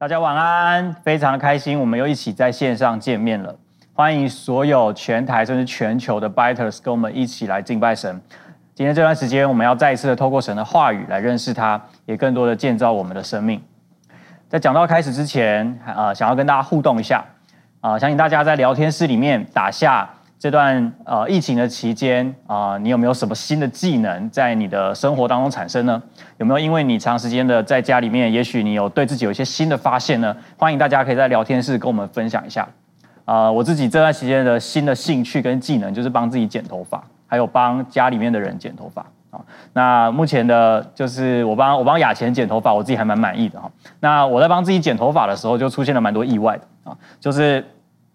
大家晚安，非常开心，我们又一起在线上见面了。欢迎所有全台甚至全球的 Biters 跟我们一起来敬拜神。今天这段时间，我们要再一次的透过神的话语来认识他，也更多的建造我们的生命。在讲到开始之前，呃，想要跟大家互动一下，啊、呃，相信大家在聊天室里面打下。这段呃疫情的期间啊、你有没有什么新的技能在你的生活当中产生呢？有没有因为你长时间的在家里面，也许你有对自己有一些新的发现呢？欢迎大家可以在聊天室跟我们分享一下。啊、呃，我自己这段时间的新的兴趣跟技能就是帮自己剪头发，还有帮家里面的人剪头发啊。那目前的就是我帮我帮雅钱剪头发，我自己还蛮满意的哈。那我在帮自己剪头发的时候，就出现了蛮多意外的啊，就是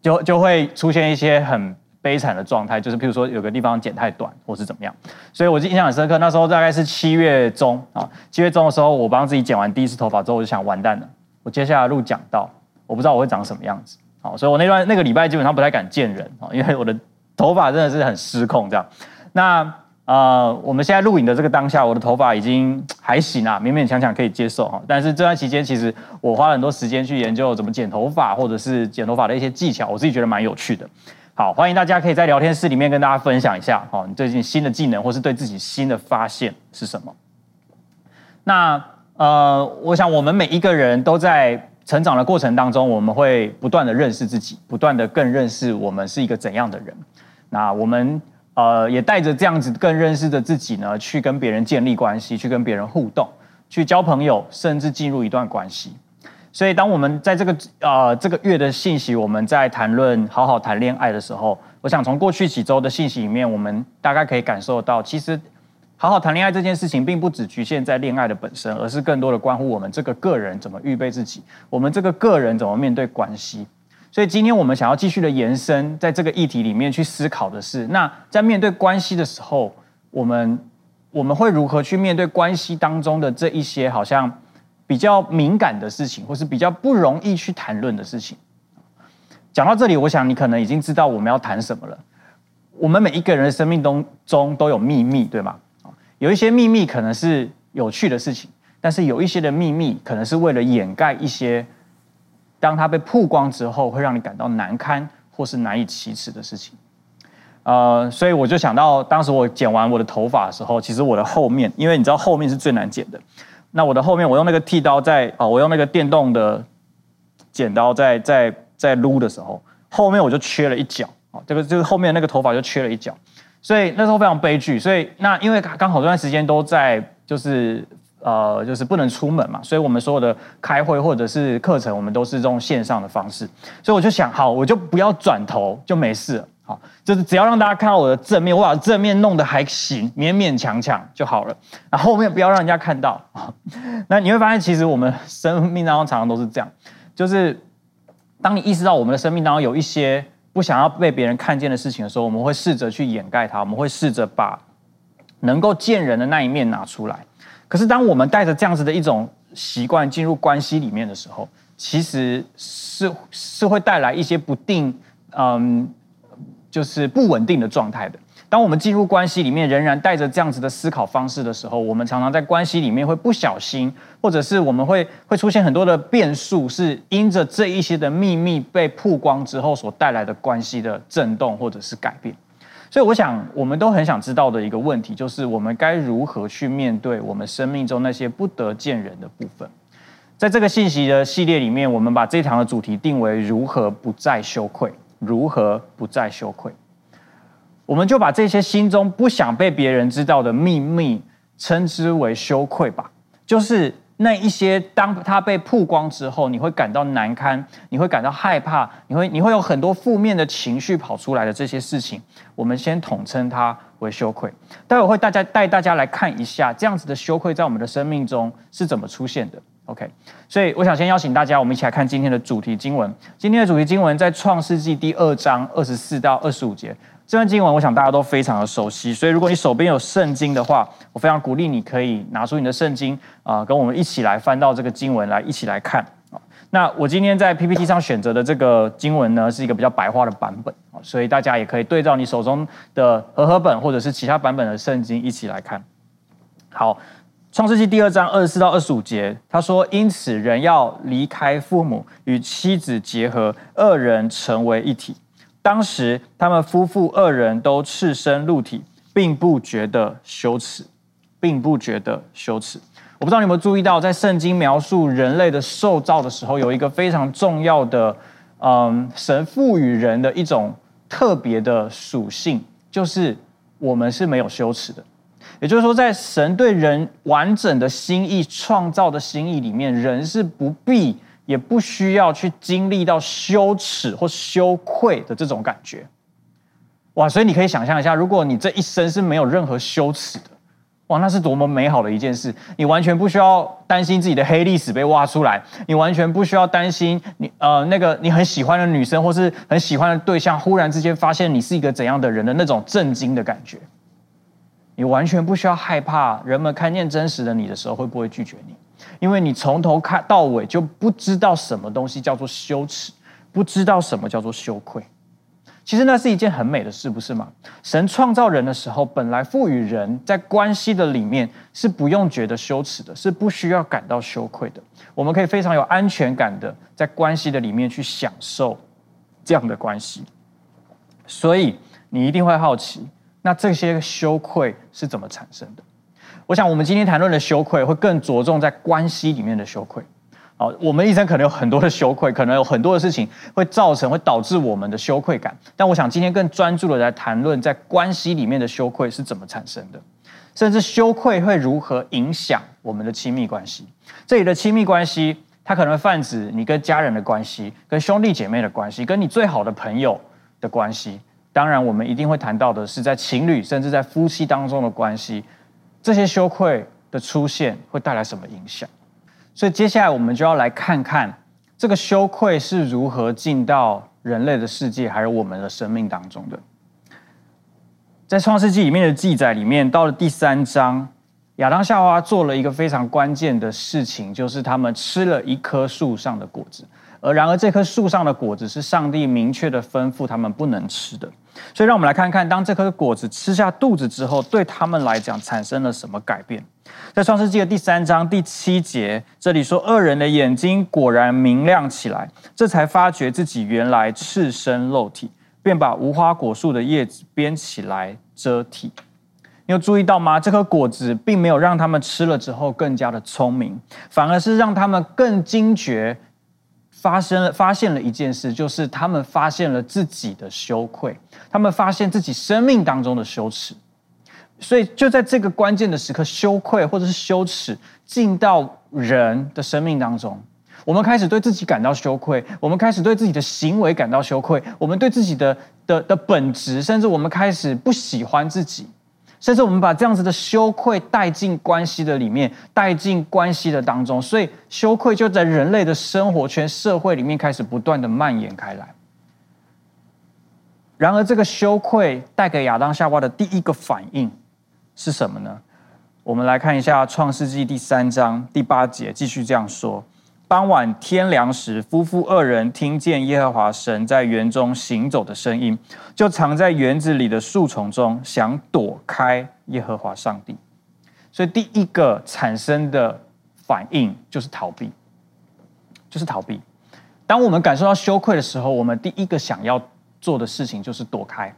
就就会出现一些很。悲惨的状态，就是譬如说有个地方剪太短，或是怎么样，所以我就印象很深刻。那时候大概是七月中啊，七月中的时候，我帮自己剪完第一次头发之后，我就想完蛋了，我接下来录讲道，我不知道我会长什么样子，好，所以我那段那个礼拜基本上不太敢见人啊，因为我的头发真的是很失控这样。那呃，我们现在录影的这个当下，我的头发已经还行啊，勉勉强强可以接受哈。但是这段期间，其实我花了很多时间去研究怎么剪头发，或者是剪头发的一些技巧，我自己觉得蛮有趣的。好，欢迎大家可以在聊天室里面跟大家分享一下，好，你最近新的技能或是对自己新的发现是什么？那呃，我想我们每一个人都在成长的过程当中，我们会不断的认识自己，不断的更认识我们是一个怎样的人。那我们呃也带着这样子更认识的自己呢，去跟别人建立关系，去跟别人互动，去交朋友，甚至进入一段关系。所以，当我们在这个呃这个月的信息，我们在谈论好好谈恋爱的时候，我想从过去几周的信息里面，我们大概可以感受到，其实好好谈恋爱这件事情，并不只局限在恋爱的本身，而是更多的关乎我们这个个人怎么预备自己，我们这个个人怎么面对关系。所以，今天我们想要继续的延伸，在这个议题里面去思考的是，那在面对关系的时候，我们我们会如何去面对关系当中的这一些好像。比较敏感的事情，或是比较不容易去谈论的事情。讲到这里，我想你可能已经知道我们要谈什么了。我们每一个人的生命当中都有秘密，对吗？有一些秘密可能是有趣的事情，但是有一些的秘密可能是为了掩盖一些，当它被曝光之后，会让你感到难堪或是难以启齿的事情。呃，所以我就想到，当时我剪完我的头发的时候，其实我的后面，因为你知道后面是最难剪的。那我的后面，我用那个剃刀在啊，我用那个电动的剪刀在在在撸的时候，后面我就缺了一角啊，这个就是后面那个头发就缺了一角，所以那时候非常悲剧。所以那因为刚好这段时间都在就是呃就是不能出门嘛，所以我们所有的开会或者是课程，我们都是这种线上的方式，所以我就想，好，我就不要转头就没事了。就是只要让大家看到我的正面，我把正面弄得还行，勉勉强强就好了。然后后面不要让人家看到。那你会发现，其实我们生命当中常常都是这样，就是当你意识到我们的生命当中有一些不想要被别人看见的事情的时候，我们会试着去掩盖它，我们会试着把能够见人的那一面拿出来。可是当我们带着这样子的一种习惯进入关系里面的时候，其实是是会带来一些不定，嗯。就是不稳定的状态的。当我们进入关系里面，仍然带着这样子的思考方式的时候，我们常常在关系里面会不小心，或者是我们会会出现很多的变数，是因着这一些的秘密被曝光之后所带来的关系的震动或者是改变。所以，我想我们都很想知道的一个问题，就是我们该如何去面对我们生命中那些不得见人的部分。在这个信息的系列里面，我们把这一堂的主题定为如何不再羞愧。如何不再羞愧？我们就把这些心中不想被别人知道的秘密称之为羞愧吧。就是那一些，当它被曝光之后，你会感到难堪，你会感到害怕，你会你会有很多负面的情绪跑出来的这些事情，我们先统称它为羞愧。待会会大家带大家来看一下，这样子的羞愧在我们的生命中是怎么出现的。OK，所以我想先邀请大家，我们一起来看今天的主题经文。今天的主题经文在创世纪第二章二十四到二十五节。这段经文，我想大家都非常的熟悉。所以如果你手边有圣经的话，我非常鼓励你可以拿出你的圣经啊、跟我们一起来翻到这个经文来一起来看。那我今天在 PPT 上选择的这个经文呢，是一个比较白话的版本，所以大家也可以对照你手中的和合本或者是其他版本的圣经一起来看。好。创世纪第二章二十四到二十五节，他说：“因此人要离开父母，与妻子结合，二人成为一体。当时他们夫妇二人都赤身露体，并不觉得羞耻，并不觉得羞耻。”我不知道你有没有注意到，在圣经描述人类的受造的时候，有一个非常重要的，嗯，神赋予人的一种特别的属性，就是我们是没有羞耻的。也就是说，在神对人完整的心意创造的心意里面，人是不必也不需要去经历到羞耻或羞愧的这种感觉。哇！所以你可以想象一下，如果你这一生是没有任何羞耻的，哇，那是多么美好的一件事！你完全不需要担心自己的黑历史被挖出来，你完全不需要担心你呃那个你很喜欢的女生或是很喜欢的对象，忽然之间发现你是一个怎样的人的那种震惊的感觉。你完全不需要害怕人们看见真实的你的时候会不会拒绝你，因为你从头看到尾就不知道什么东西叫做羞耻，不知道什么叫做羞愧。其实那是一件很美的事，不是吗？神创造人的时候，本来赋予人在关系的里面是不用觉得羞耻的，是不需要感到羞愧的。我们可以非常有安全感的在关系的里面去享受这样的关系。所以你一定会好奇。那这些羞愧是怎么产生的？我想，我们今天谈论的羞愧会更着重在关系里面的羞愧。好，我们一生可能有很多的羞愧，可能有很多的事情会造成、会导致我们的羞愧感。但我想今天更专注的来谈论在关系里面的羞愧是怎么产生的，甚至羞愧会如何影响我们的亲密关系。这里的亲密关系，它可能泛指你跟家人的关系、跟兄弟姐妹的关系、跟你最好的朋友的关系。当然，我们一定会谈到的是在情侣甚至在夫妻当中的关系，这些羞愧的出现会带来什么影响？所以接下来我们就要来看看这个羞愧是如何进到人类的世界，还有我们的生命当中的。在创世纪里面的记载里面，到了第三章，亚当夏娃做了一个非常关键的事情，就是他们吃了一棵树上的果子。而然而，这棵树上的果子是上帝明确的吩咐他们不能吃的。所以，让我们来看看，当这颗果子吃下肚子之后，对他们来讲产生了什么改变。在创世纪的第三章第七节，这里说：“恶人的眼睛果然明亮起来，这才发觉自己原来赤身露体，便把无花果树的叶子编起来遮体。”你有注意到吗？这颗果子并没有让他们吃了之后更加的聪明，反而是让他们更惊觉。发生了，发现了一件事，就是他们发现了自己的羞愧，他们发现自己生命当中的羞耻，所以就在这个关键的时刻，羞愧或者是羞耻进到人的生命当中，我们开始对自己感到羞愧，我们开始对自己的行为感到羞愧，我们对自己的的的本质，甚至我们开始不喜欢自己。甚至我们把这样子的羞愧带进关系的里面，带进关系的当中，所以羞愧就在人类的生活圈、社会里面开始不断的蔓延开来。然而，这个羞愧带给亚当夏娃的第一个反应是什么呢？我们来看一下《创世纪》第三章第八节，继续这样说。当晚天凉时，夫妇二人听见耶和华神在园中行走的声音，就藏在园子里的树丛中，想躲开耶和华上帝。所以，第一个产生的反应就是逃避，就是逃避。当我们感受到羞愧的时候，我们第一个想要做的事情就是躲开。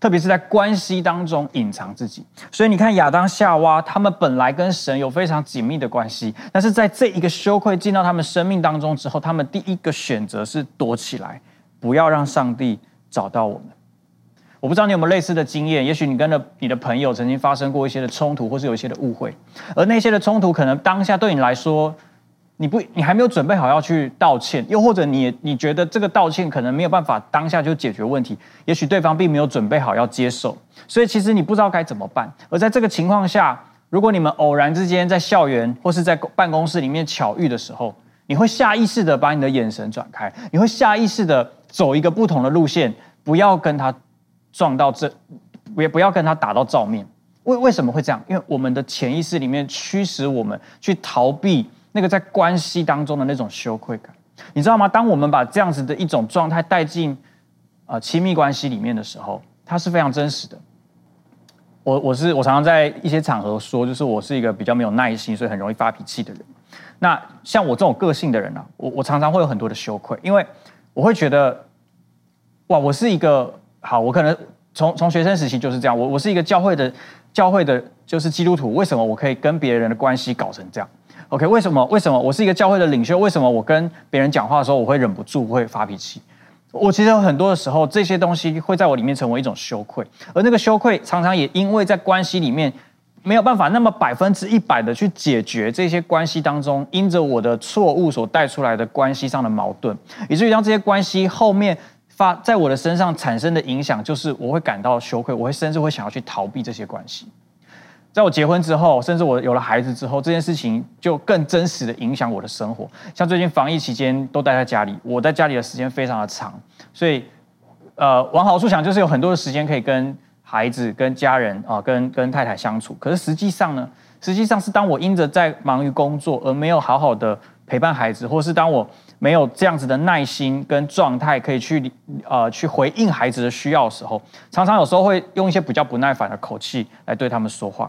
特别是在关系当中隐藏自己，所以你看亚当夏娃，他们本来跟神有非常紧密的关系，但是在这一个羞愧进到他们生命当中之后，他们第一个选择是躲起来，不要让上帝找到我们。我不知道你有没有类似的经验，也许你跟了你的朋友曾经发生过一些的冲突，或是有一些的误会，而那些的冲突可能当下对你来说。你不，你还没有准备好要去道歉，又或者你你觉得这个道歉可能没有办法当下就解决问题，也许对方并没有准备好要接受，所以其实你不知道该怎么办。而在这个情况下，如果你们偶然之间在校园或是在办公室里面巧遇的时候，你会下意识的把你的眼神转开，你会下意识的走一个不同的路线，不要跟他撞到这，也不要跟他打到照面。为为什么会这样？因为我们的潜意识里面驱使我们去逃避。那个在关系当中的那种羞愧感，你知道吗？当我们把这样子的一种状态带进啊亲密关系里面的时候，它是非常真实的。我我是我常常在一些场合说，就是我是一个比较没有耐心，所以很容易发脾气的人。那像我这种个性的人啊，我我常常会有很多的羞愧，因为我会觉得，哇，我是一个好，我可能从从学生时期就是这样，我我是一个教会的教会的，就是基督徒，为什么我可以跟别人的关系搞成这样？OK，为什么为什么我是一个教会的领袖？为什么我跟别人讲话的时候，我会忍不住会发脾气？我其实有很多的时候，这些东西会在我里面成为一种羞愧，而那个羞愧常常也因为在关系里面没有办法那么百分之一百的去解决这些关系当中因着我的错误所带出来的关系上的矛盾，以至于当这些关系后面发在我的身上产生的影响，就是我会感到羞愧，我会甚至会想要去逃避这些关系。在我结婚之后，甚至我有了孩子之后，这件事情就更真实的影响我的生活。像最近防疫期间都待在家里，我在家里的时间非常的长，所以，呃，往好处想，就是有很多的时间可以跟孩子、跟家人啊、跟跟太太相处。可是实际上呢，实际上是当我因着在忙于工作而没有好好的陪伴孩子，或是当我没有这样子的耐心跟状态可以去呃去回应孩子的需要的时候，常常有时候会用一些比较不耐烦的口气来对他们说话。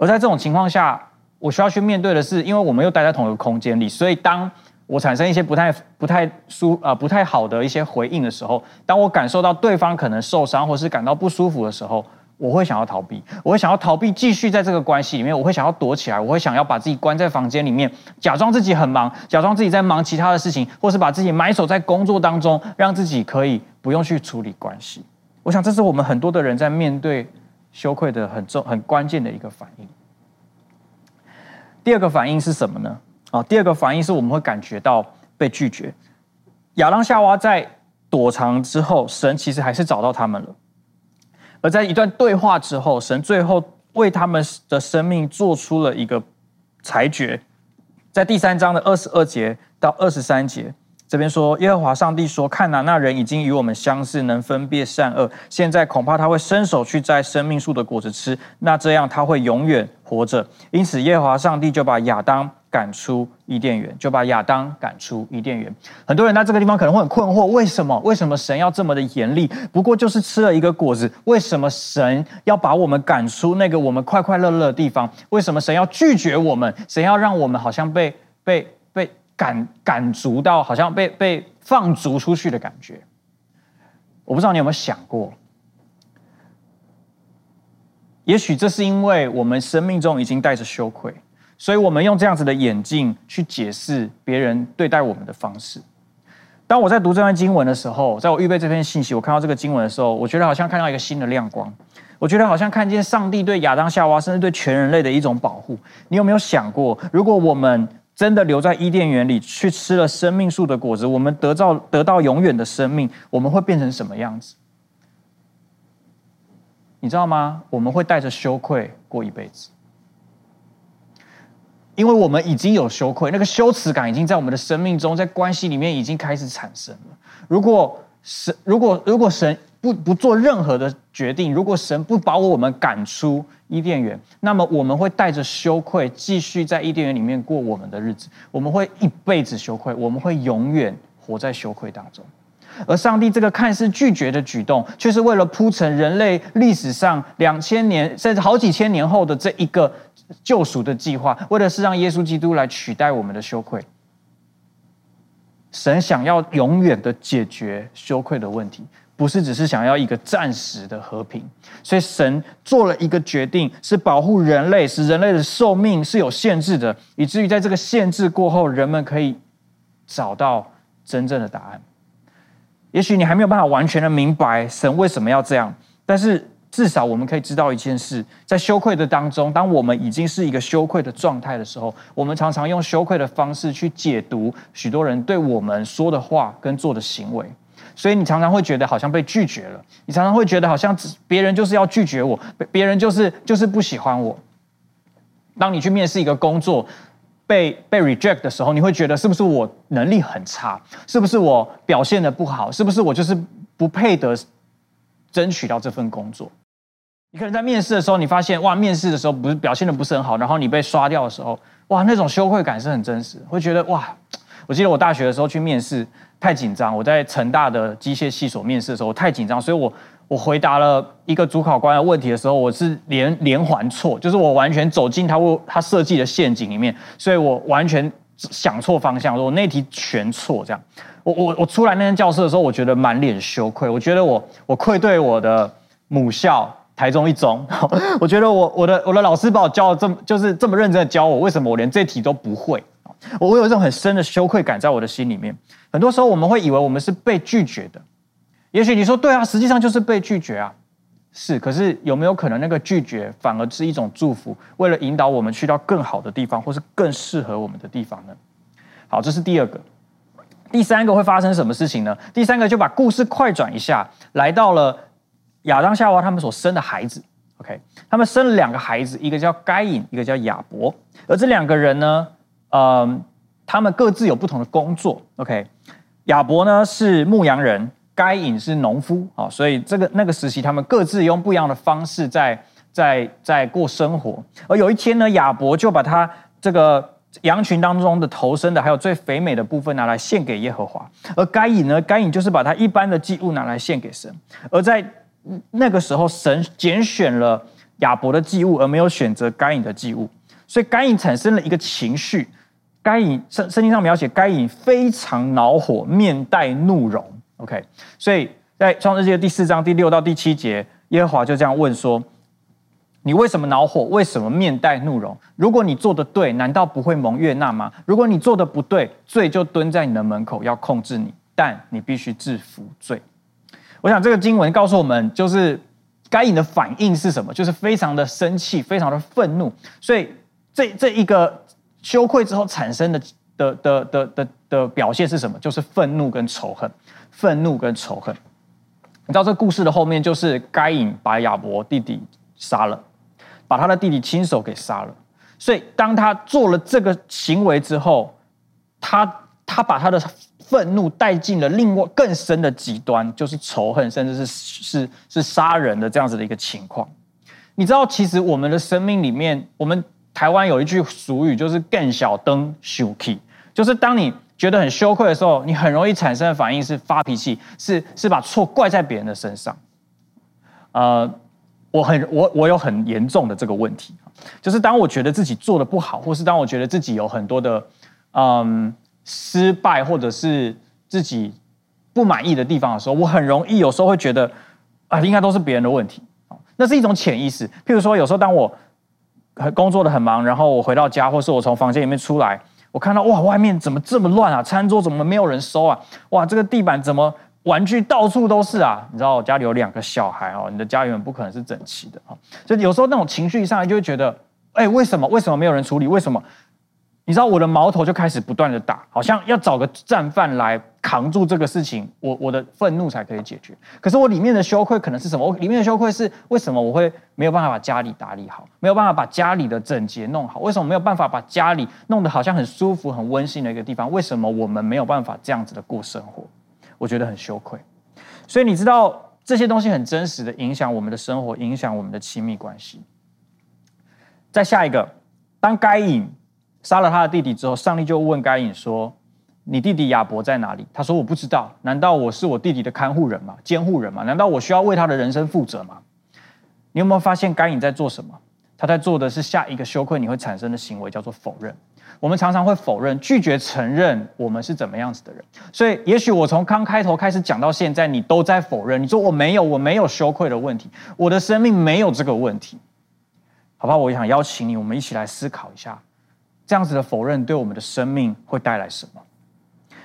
而在这种情况下，我需要去面对的是，因为我们又待在同一个空间里，所以当我产生一些不太、不太舒啊、不太好的一些回应的时候，当我感受到对方可能受伤或是感到不舒服的时候，我会想要逃避，我会想要逃避继续在这个关系里面，我会想要躲起来，我会想要把自己关在房间里面，假装自己很忙，假装自己在忙其他的事情，或是把自己埋首在工作当中，让自己可以不用去处理关系。我想这是我们很多的人在面对。羞愧的很重、很关键的一个反应。第二个反应是什么呢？啊，第二个反应是我们会感觉到被拒绝。亚当夏娃在躲藏之后，神其实还是找到他们了。而在一段对话之后，神最后为他们的生命做出了一个裁决，在第三章的二十二节到二十三节。这边说，耶和华上帝说：“看哪，那人已经与我们相似，能分辨善恶。现在恐怕他会伸手去摘生命树的果子吃，那这样他会永远活着。因此，耶和华上帝就把亚当赶出伊甸园，就把亚当赶出伊甸园。很多人在这个地方可能会很困惑：为什么？为什么神要这么的严厉？不过就是吃了一个果子，为什么神要把我们赶出那个我们快快乐乐的地方？为什么神要拒绝我们？神要让我们好像被被被？”赶赶逐到好像被被放逐出去的感觉，我不知道你有没有想过，也许这是因为我们生命中已经带着羞愧，所以我们用这样子的眼镜去解释别人对待我们的方式。当我在读这段经文的时候，在我预备这篇信息，我看到这个经文的时候，我觉得好像看到一个新的亮光，我觉得好像看见上帝对亚当夏娃，甚至对全人类的一种保护。你有没有想过，如果我们真的留在伊甸园里去吃了生命树的果子，我们得到得到永远的生命，我们会变成什么样子？你知道吗？我们会带着羞愧过一辈子，因为我们已经有羞愧，那个羞耻感已经在我们的生命中，在关系里面已经开始产生了。如果神，如果如果神不不做任何的决定，如果神不把我们赶出伊甸园，那么我们会带着羞愧继续在伊甸园里面过我们的日子。我们会一辈子羞愧，我们会永远活在羞愧当中。而上帝这个看似拒绝的举动，却是为了铺陈人类历史上两千年甚至好几千年后的这一个救赎的计划，为的是让耶稣基督来取代我们的羞愧。神想要永远的解决羞愧的问题。不是只是想要一个暂时的和平，所以神做了一个决定，是保护人类，使人类的寿命是有限制的，以至于在这个限制过后，人们可以找到真正的答案。也许你还没有办法完全的明白神为什么要这样，但是至少我们可以知道一件事：在羞愧的当中，当我们已经是一个羞愧的状态的时候，我们常常用羞愧的方式去解读许多人对我们说的话跟做的行为。所以你常常会觉得好像被拒绝了，你常常会觉得好像别人就是要拒绝我，别人就是就是不喜欢我。当你去面试一个工作，被被 reject 的时候，你会觉得是不是我能力很差？是不是我表现的不好？是不是我就是不配得争取到这份工作？你可能在面试的时候，你发现哇，面试的时候不是表现的不是很好，然后你被刷掉的时候，哇，那种羞愧感是很真实，会觉得哇。我记得我大学的时候去面试，太紧张。我在成大的机械系所面试的时候，我太紧张，所以我我回答了一个主考官的问题的时候，我是连连环错，就是我完全走进他他设计的陷阱里面，所以我完全想错方向，我那题全错，这样。我我我出来那间教室的时候，我觉得满脸羞愧，我觉得我我愧对我的母校台中一中，我觉得我我的我的老师把我教的这么就是这么认真的教我，为什么我连这题都不会？我我有一种很深的羞愧感在我的心里面。很多时候我们会以为我们是被拒绝的，也许你说对啊，实际上就是被拒绝啊，是。可是有没有可能那个拒绝反而是一种祝福，为了引导我们去到更好的地方，或是更适合我们的地方呢？好，这是第二个。第三个会发生什么事情呢？第三个就把故事快转一下，来到了亚当夏娃他们所生的孩子。OK，他们生了两个孩子，一个叫该隐，一个叫亚伯。而这两个人呢，嗯、他们各自有不同的工作。OK，亚伯呢是牧羊人，该隐是农夫。啊，所以这个那个时期，他们各自用不一样的方式在在在过生活。而有一天呢，亚伯就把他这个。羊群当中的头生的，还有最肥美的部分拿来献给耶和华。而该隐呢？该隐就是把他一般的祭物拿来献给神。而在那个时候，神拣选了亚伯的祭物，而没有选择该隐的祭物。所以该隐产生了一个情绪。该隐圣圣经上描写该隐非常恼火，面带怒容。OK，所以在创世纪的第四章第六到第七节，耶和华就这样问说。你为什么恼火？为什么面带怒容？如果你做的对，难道不会蒙悦纳吗？如果你做的不对，罪就蹲在你的门口，要控制你，但你必须制服罪。我想这个经文告诉我们，就是该隐的反应是什么？就是非常的生气，非常的愤怒。所以这这一个羞愧之后产生的的的的的的表现是什么？就是愤怒跟仇恨，愤怒跟仇恨。你知道这故事的后面就是该隐把亚伯弟弟杀了。把他的弟弟亲手给杀了，所以当他做了这个行为之后，他他把他的愤怒带进了另外更深的极端，就是仇恨，甚至是是是杀人的这样子的一个情况。你知道，其实我们的生命里面，我们台湾有一句俗语，就是“更小灯羞气”，就是当你觉得很羞愧的时候，你很容易产生的反应是发脾气，是是把错怪在别人的身上，呃。我很我我有很严重的这个问题，就是当我觉得自己做的不好，或是当我觉得自己有很多的嗯失败，或者是自己不满意的地方的时候，我很容易有时候会觉得啊，应该都是别人的问题。那是一种潜意识。譬如说，有时候当我工作的很忙，然后我回到家，或是我从房间里面出来，我看到哇，外面怎么这么乱啊？餐桌怎么没有人收啊？哇，这个地板怎么？玩具到处都是啊！你知道我家里有两个小孩哦，你的家园不可能是整齐的啊。所以有时候那种情绪一上来，就会觉得，哎，为什么？为什么没有人处理？为什么？你知道我的矛头就开始不断的打，好像要找个战犯来扛住这个事情，我我的愤怒才可以解决。可是我里面的羞愧可能是什么？我里面的羞愧是为什么我会没有办法把家里打理好，没有办法把家里的整洁弄好？为什么没有办法把家里弄得好像很舒服、很温馨的一个地方？为什么我们没有办法这样子的过生活？我觉得很羞愧，所以你知道这些东西很真实的影响我们的生活，影响我们的亲密关系。再下一个，当该隐杀了他的弟弟之后，上帝就问该隐说：“你弟弟亚伯在哪里？”他说：“我不知道。难道我是我弟弟的看护人吗？监护人吗？难道我需要为他的人生负责吗？”你有没有发现该隐在做什么？他在做的是下一个羞愧你会产生的行为，叫做否认。我们常常会否认、拒绝承认我们是怎么样子的人，所以也许我从刚开头开始讲到现在，你都在否认。你说我没有，我没有羞愧的问题，我的生命没有这个问题，好吧？我想邀请你，我们一起来思考一下，这样子的否认对我们的生命会带来什么？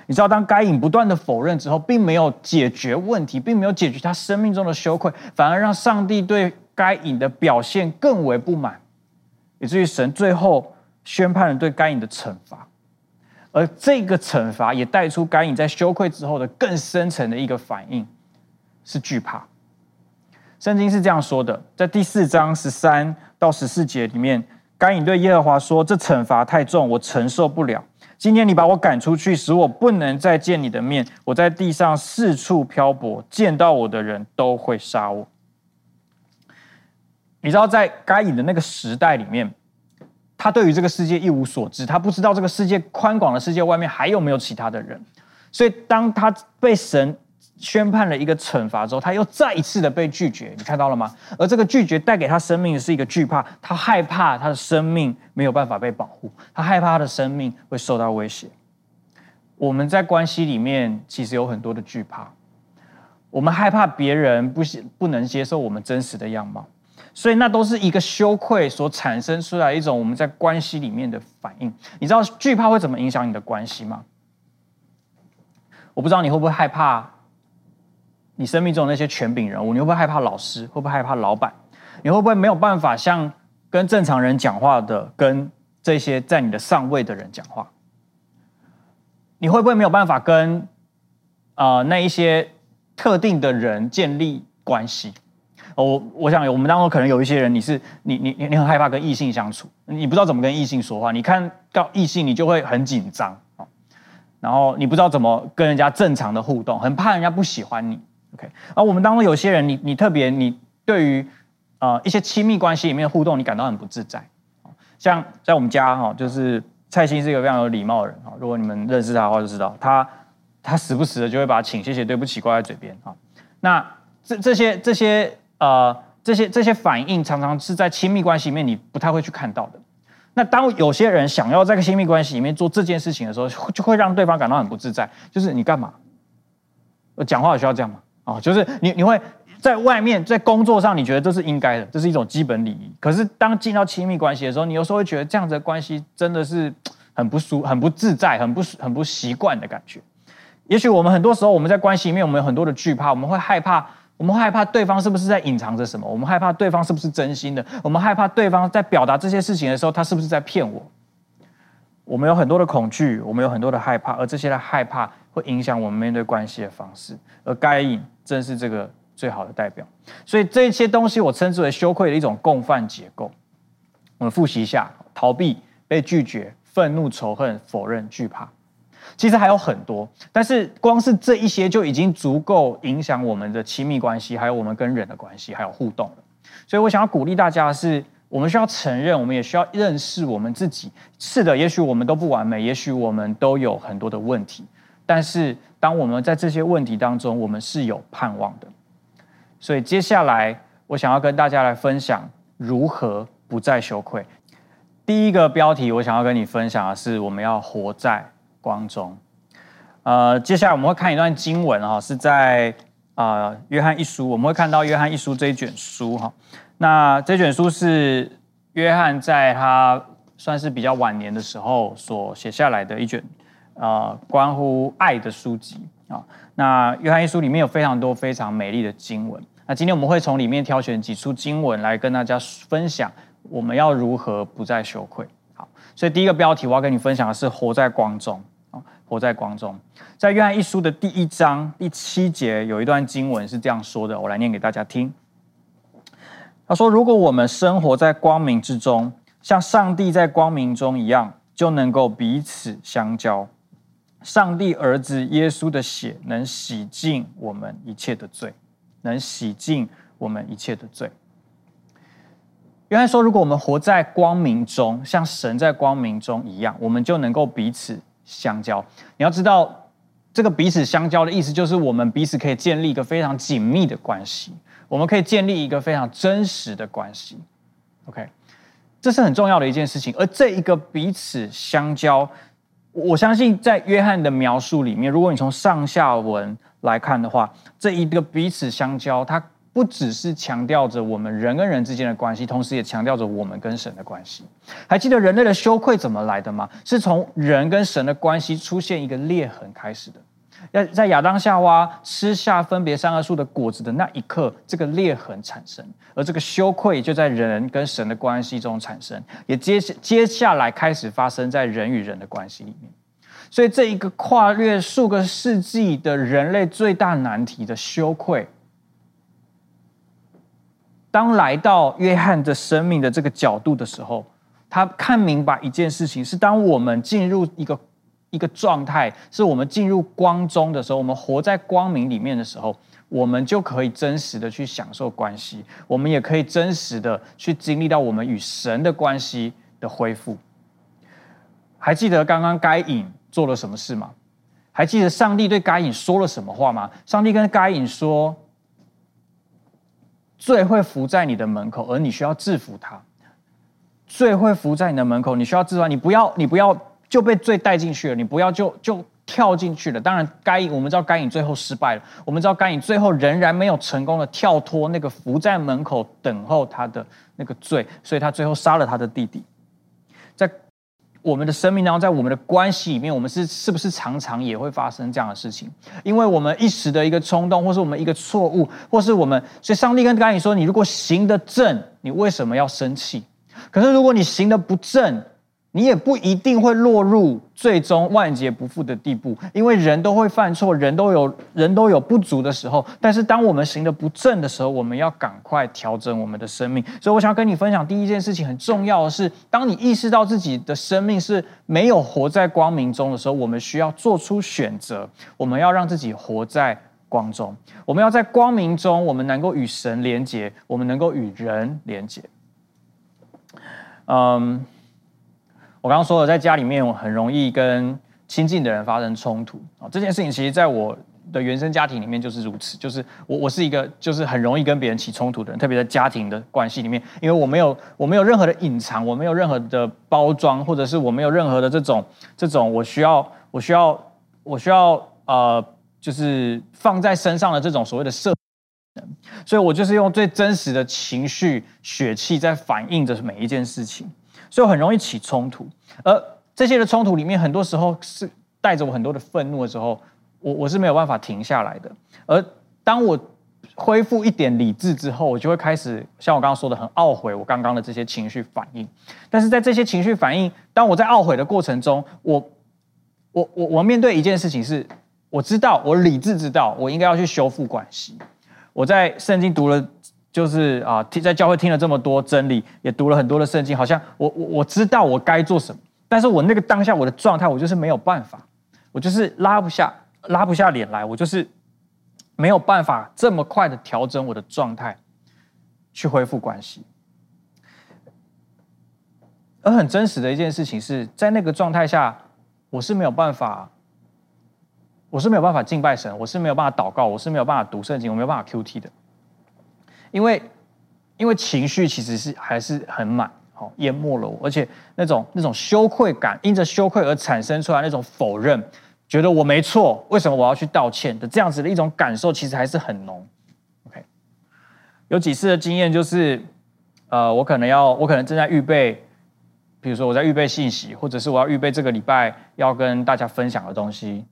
你知道，当该隐不断的否认之后，并没有解决问题，并没有解决他生命中的羞愧，反而让上帝对该隐的表现更为不满，以至于神最后。宣判了对该隐的惩罚，而这个惩罚也带出该隐在羞愧之后的更深层的一个反应，是惧怕。圣经是这样说的，在第四章十三到十四节里面，该隐对耶和华说：“这惩罚太重，我承受不了。今天你把我赶出去，使我不能再见你的面。我在地上四处漂泊，见到我的人都会杀我。”你知道，在该隐的那个时代里面。他对于这个世界一无所知，他不知道这个世界宽广的世界外面还有没有其他的人，所以当他被神宣判了一个惩罚之后，他又再一次的被拒绝，你看到了吗？而这个拒绝带给他生命的是一个惧怕，他害怕他的生命没有办法被保护，他害怕他的生命会受到威胁。我们在关系里面其实有很多的惧怕，我们害怕别人不不能接受我们真实的样貌，所以那都是一个羞愧所产生出来一种我们在关系里面的反应。你知道惧怕会怎么影响你的关系吗？我不知道你会不会害怕。你生命中的那些权柄人物，你会不会害怕老师？会不会害怕老板？你会不会没有办法像跟正常人讲话的，跟这些在你的上位的人讲话？你会不会没有办法跟啊、那一些特定的人建立关系？我我想我们当中可能有一些人，你是你你你很害怕跟异性相处，你不知道怎么跟异性说话，你看到异性你就会很紧张，然后你不知道怎么跟人家正常的互动，很怕人家不喜欢你。OK，而我们当中有些人你，你特别，你对于呃一些亲密关系里面的互动，你感到很不自在。像在我们家哈，就是蔡欣是一个非常有礼貌的人哈。如果你们认识他的话，就知道他他时不时的就会把请谢谢对不起挂在嘴边哈。那这这些这些呃这些这些反应，常常是在亲密关系里面你不太会去看到的。那当有些人想要在亲密关系里面做这件事情的时候，就会让对方感到很不自在。就是你干嘛？我讲话有需要这样吗？哦，就是你，你会在外面在工作上，你觉得这是应该的，这是一种基本礼仪。可是当进到亲密关系的时候，你有时候会觉得这样子的关系真的是很不舒、很不自在、很不很不习惯的感觉。也许我们很多时候我们在关系里面，我们有很多的惧怕，我们会害怕，我们害怕对方是不是在隐藏着什么？我们害怕对方是不是真心的？我们害怕对方在表达这些事情的时候，他是不是在骗我？我们有很多的恐惧，我们有很多的害怕，而这些的害怕会影响我们面对关系的方式。而该隐。正是这个最好的代表，所以这些东西我称之为羞愧的一种共犯结构。我们复习一下：逃避、被拒绝、愤怒、仇恨、否认、惧怕。其实还有很多，但是光是这一些就已经足够影响我们的亲密关系，还有我们跟人的关系，还有互动了。所以我想要鼓励大家的是，我们需要承认，我们也需要认识我们自己。是的，也许我们都不完美，也许我们都有很多的问题。但是，当我们在这些问题当中，我们是有盼望的。所以，接下来我想要跟大家来分享如何不再羞愧。第一个标题，我想要跟你分享的是，我们要活在光中。呃，接下来我们会看一段经文哈，是在啊《约翰一书》，我们会看到《约翰一书》这一卷书哈。那这卷书是约翰在他算是比较晚年的时候所写下来的一卷。呃，关乎爱的书籍啊，那约翰一书里面有非常多非常美丽的经文。那今天我们会从里面挑选几处经文来跟大家分享，我们要如何不再羞愧。好，所以第一个标题我要跟你分享的是活在光中啊，活在光中。在约翰一书的第一章第七节有一段经文是这样说的，我来念给大家听。他说：“如果我们生活在光明之中，像上帝在光明中一样，就能够彼此相交。”上帝儿子耶稣的血能洗净我们一切的罪，能洗净我们一切的罪。约翰说，如果我们活在光明中，像神在光明中一样，我们就能够彼此相交。你要知道，这个彼此相交的意思，就是我们彼此可以建立一个非常紧密的关系，我们可以建立一个非常真实的关系。OK，这是很重要的一件事情。而这一个彼此相交。我相信，在约翰的描述里面，如果你从上下文来看的话，这一个彼此相交，它不只是强调着我们人跟人之间的关系，同时也强调着我们跟神的关系。还记得人类的羞愧怎么来的吗？是从人跟神的关系出现一个裂痕开始的。在在亚当夏娃吃下分别善恶树的果子的那一刻，这个裂痕产生，而这个羞愧就在人跟神的关系中产生，也接接下来开始发生在人与人的关系里面。所以，这一个跨越数个世纪的人类最大难题的羞愧，当来到约翰的生命的这个角度的时候，他看明白一件事情：是当我们进入一个。一个状态是我们进入光中的时候，我们活在光明里面的时候，我们就可以真实的去享受关系，我们也可以真实的去经历到我们与神的关系的恢复。还记得刚刚该隐做了什么事吗？还记得上帝对该隐说了什么话吗？上帝跟该隐说：“罪会伏在你的门口，而你需要制服他。罪会伏在你的门口，你需要制服他。你不要，你不要就被罪带进去了，你不要就就跳进去了。当然，该隐我们知道该隐最后失败了，我们知道该隐最后仍然没有成功的跳脱那个伏在门口等候他的那个罪，所以他最后杀了他的弟弟，在。”我们的生命当中，在我们的关系里面，我们是是不是常常也会发生这样的事情？因为我们一时的一个冲动，或是我们一个错误，或是我们，所以上帝跟该隐说：“你如果行得正，你为什么要生气？可是如果你行得不正，”你也不一定会落入最终万劫不复的地步，因为人都会犯错，人都有人都有不足的时候。但是当我们行得不正的时候，我们要赶快调整我们的生命。所以我想跟你分享第一件事情，很重要的是，当你意识到自己的生命是没有活在光明中的时候，我们需要做出选择。我们要让自己活在光中，我们要在光明中，我们能够与神连接，我们能够与人连接。嗯。我刚刚说了，在家里面我很容易跟亲近的人发生冲突啊。这件事情其实在我的原生家庭里面就是如此，就是我我是一个就是很容易跟别人起冲突的人，特别在家庭的关系里面，因为我没有我没有任何的隐藏，我没有任何的包装，或者是我没有任何的这种这种我需要我需要我需要呃，就是放在身上的这种所谓的设，所以我就是用最真实的情绪血气在反映着每一件事情。所以很容易起冲突，而这些的冲突里面，很多时候是带着我很多的愤怒的时候，我我是没有办法停下来的。而当我恢复一点理智之后，我就会开始像我刚刚说的，很懊悔我刚刚的这些情绪反应。但是在这些情绪反应，当我在懊悔的过程中，我我我我面对一件事情是，我知道我理智知道我应该要去修复关系。我在圣经读了。就是啊，听在教会听了这么多真理，也读了很多的圣经，好像我我我知道我该做什么，但是我那个当下我的状态，我就是没有办法，我就是拉不下拉不下脸来，我就是没有办法这么快的调整我的状态，去恢复关系。而很真实的一件事情是在那个状态下，我是没有办法，我是没有办法敬拜神，我是没有办法祷告，我是没有办法读圣经，我没有办法 QT 的。因为，因为情绪其实是还是很满，好淹没了我，而且那种那种羞愧感，因着羞愧而产生出来那种否认，觉得我没错，为什么我要去道歉的这样子的一种感受，其实还是很浓。OK，有几次的经验就是，呃，我可能要，我可能正在预备，比如说我在预备信息，或者是我要预备这个礼拜要跟大家分享的东西。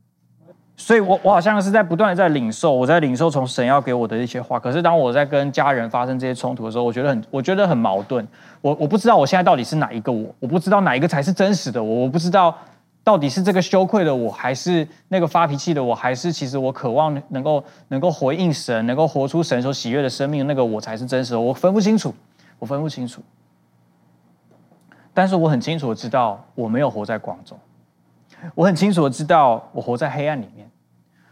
所以我，我好像是在不断的在领受，我在领受从神要给我的一些话。可是，当我在跟家人发生这些冲突的时候，我觉得很，我觉得很矛盾。我我不知道我现在到底是哪一个我，我不知道哪一个才是真实的我，我不知道到底是这个羞愧的我，还是那个发脾气的我，还是其实我渴望能够能够回应神，能够活出神所喜悦的生命那个我才是真实的。我分不清楚，我分不清楚。但是我很清楚的知道，我没有活在光中。我很清楚的知道，我活在黑暗里面，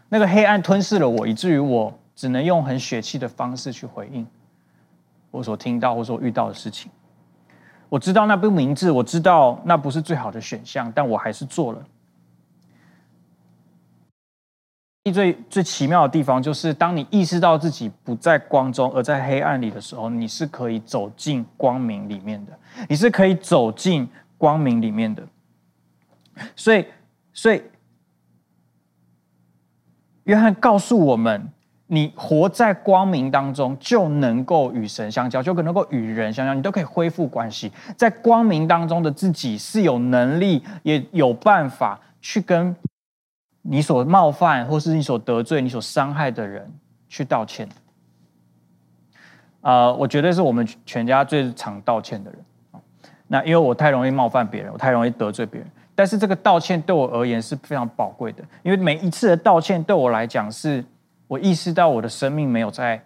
那个黑暗吞噬了我，以至于我只能用很血气的方式去回应我所听到或所遇到的事情。我知道那不明智，我知道那不是最好的选项，但我还是做了。最最奇妙的地方就是，当你意识到自己不在光中，而在黑暗里的时候，你是可以走进光明里面的，你是可以走进光明里面的，所以。所以，约翰告诉我们：你活在光明当中，就能够与神相交，就能够与人相交，你都可以恢复关系。在光明当中的自己是有能力，也有办法去跟你所冒犯，或是你所得罪、你所伤害的人去道歉。啊、我绝对是我们全家最常道歉的人。那因为我太容易冒犯别人，我太容易得罪别人。但是这个道歉对我而言是非常宝贵的，因为每一次的道歉对我来讲，是我意识到我的生命没有在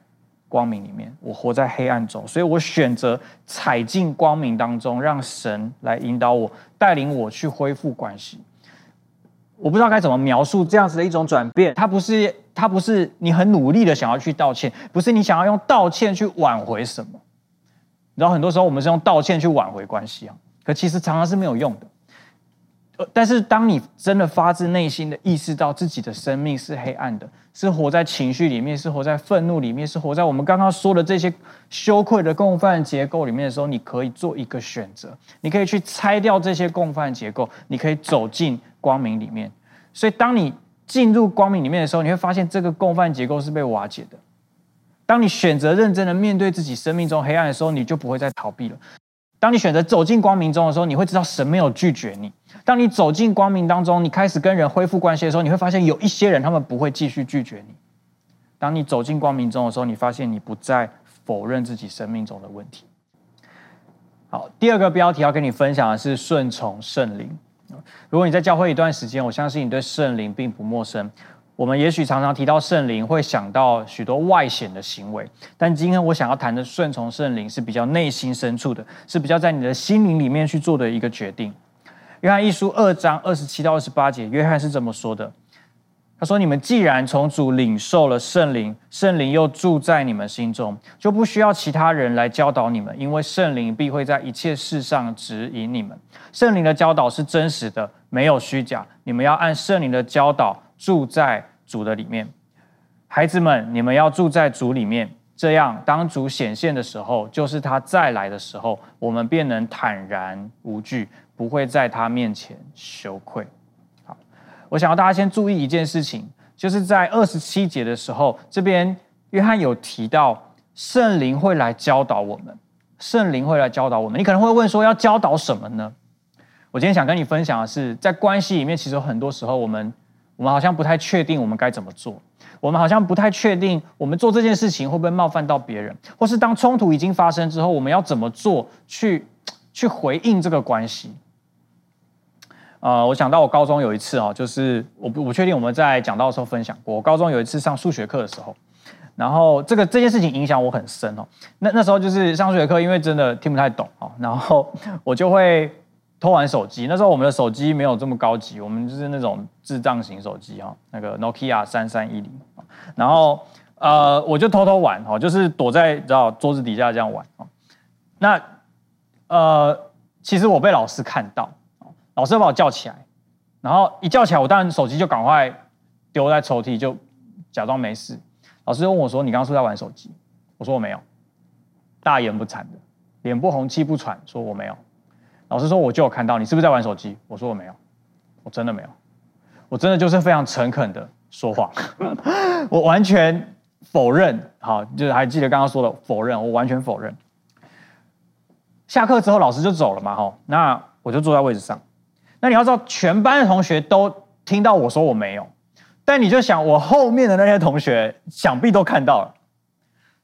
光明里面，我活在黑暗中，所以我选择踩进光明当中，让神来引导我，带领我去恢复关系。我不知道该怎么描述这样子的一种转变，它不是，它不是你很努力的想要去道歉，不是你想要用道歉去挽回什么。然后很多时候我们是用道歉去挽回关系啊，可其实常常是没有用的。但是当你真的发自内心的意识到自己的生命是黑暗的，是活在情绪里面，是活在愤怒里面，是活在我们刚刚说的这些羞愧的共犯结构里面的时候，你可以做一个选择，你可以去拆掉这些共犯结构，你可以走进光明里面。所以，当你进入光明里面的时候，你会发现这个共犯结构是被瓦解的。当你选择认真的面对自己生命中黑暗的时候，你就不会再逃避了。当你选择走进光明中的时候，你会知道神没有拒绝你。当你走进光明当中，你开始跟人恢复关系的时候，你会发现有一些人他们不会继续拒绝你。当你走进光明中的时候，你发现你不再否认自己生命中的问题。好，第二个标题要跟你分享的是顺从圣灵。如果你在教会一段时间，我相信你对圣灵并不陌生。我们也许常常提到圣灵，会想到许多外显的行为，但今天我想要谈的顺从圣灵是比较内心深处的，是比较在你的心灵里面去做的一个决定。约翰一书二章二十七到二十八节，约翰是这么说的：他说：“你们既然从主领受了圣灵，圣灵又住在你们心中，就不需要其他人来教导你们，因为圣灵必会在一切事上指引你们。圣灵的教导是真实的，没有虚假。你们要按圣灵的教导。”住在主的里面，孩子们，你们要住在主里面，这样当主显现的时候，就是他再来的时候，我们便能坦然无惧，不会在他面前羞愧。好，我想要大家先注意一件事情，就是在二十七节的时候，这边约翰有提到圣灵会来教导我们，圣灵会来教导我们。你可能会问说，要教导什么呢？我今天想跟你分享的是，在关系里面，其实很多时候我们。我们好像不太确定我们该怎么做，我们好像不太确定我们做这件事情会不会冒犯到别人，或是当冲突已经发生之后，我们要怎么做去去回应这个关系？呃，我想到我高中有一次哦，就是我不我确定我们在讲道的时候分享过，我高中有一次上数学课的时候，然后这个这件事情影响我很深哦。那那时候就是上数学课，因为真的听不太懂哦，然后我就会。偷玩手机，那时候我们的手机没有这么高级，我们就是那种智障型手机哈，那个 Nokia 三三一零，然后呃，我就偷偷玩哈，就是躲在知道桌子底下这样玩。那呃，其实我被老师看到，老师把我叫起来，然后一叫起来，我当然手机就赶快丢在抽屉，就假装没事。老师问我说：“你刚刚是在玩手机？”我说：“我没有。”大言不惭的，脸不红气不喘，说：“我没有。”老师说：“我就有看到你是不是在玩手机？”我说：“我没有，我真的没有，我真的就是非常诚恳的说谎，我完全否认。好，就是还记得刚刚说的否认，我完全否认。下课之后，老师就走了嘛，哈，那我就坐在位置上。那你要知道，全班的同学都听到我说我没有，但你就想，我后面的那些同学想必都看到了，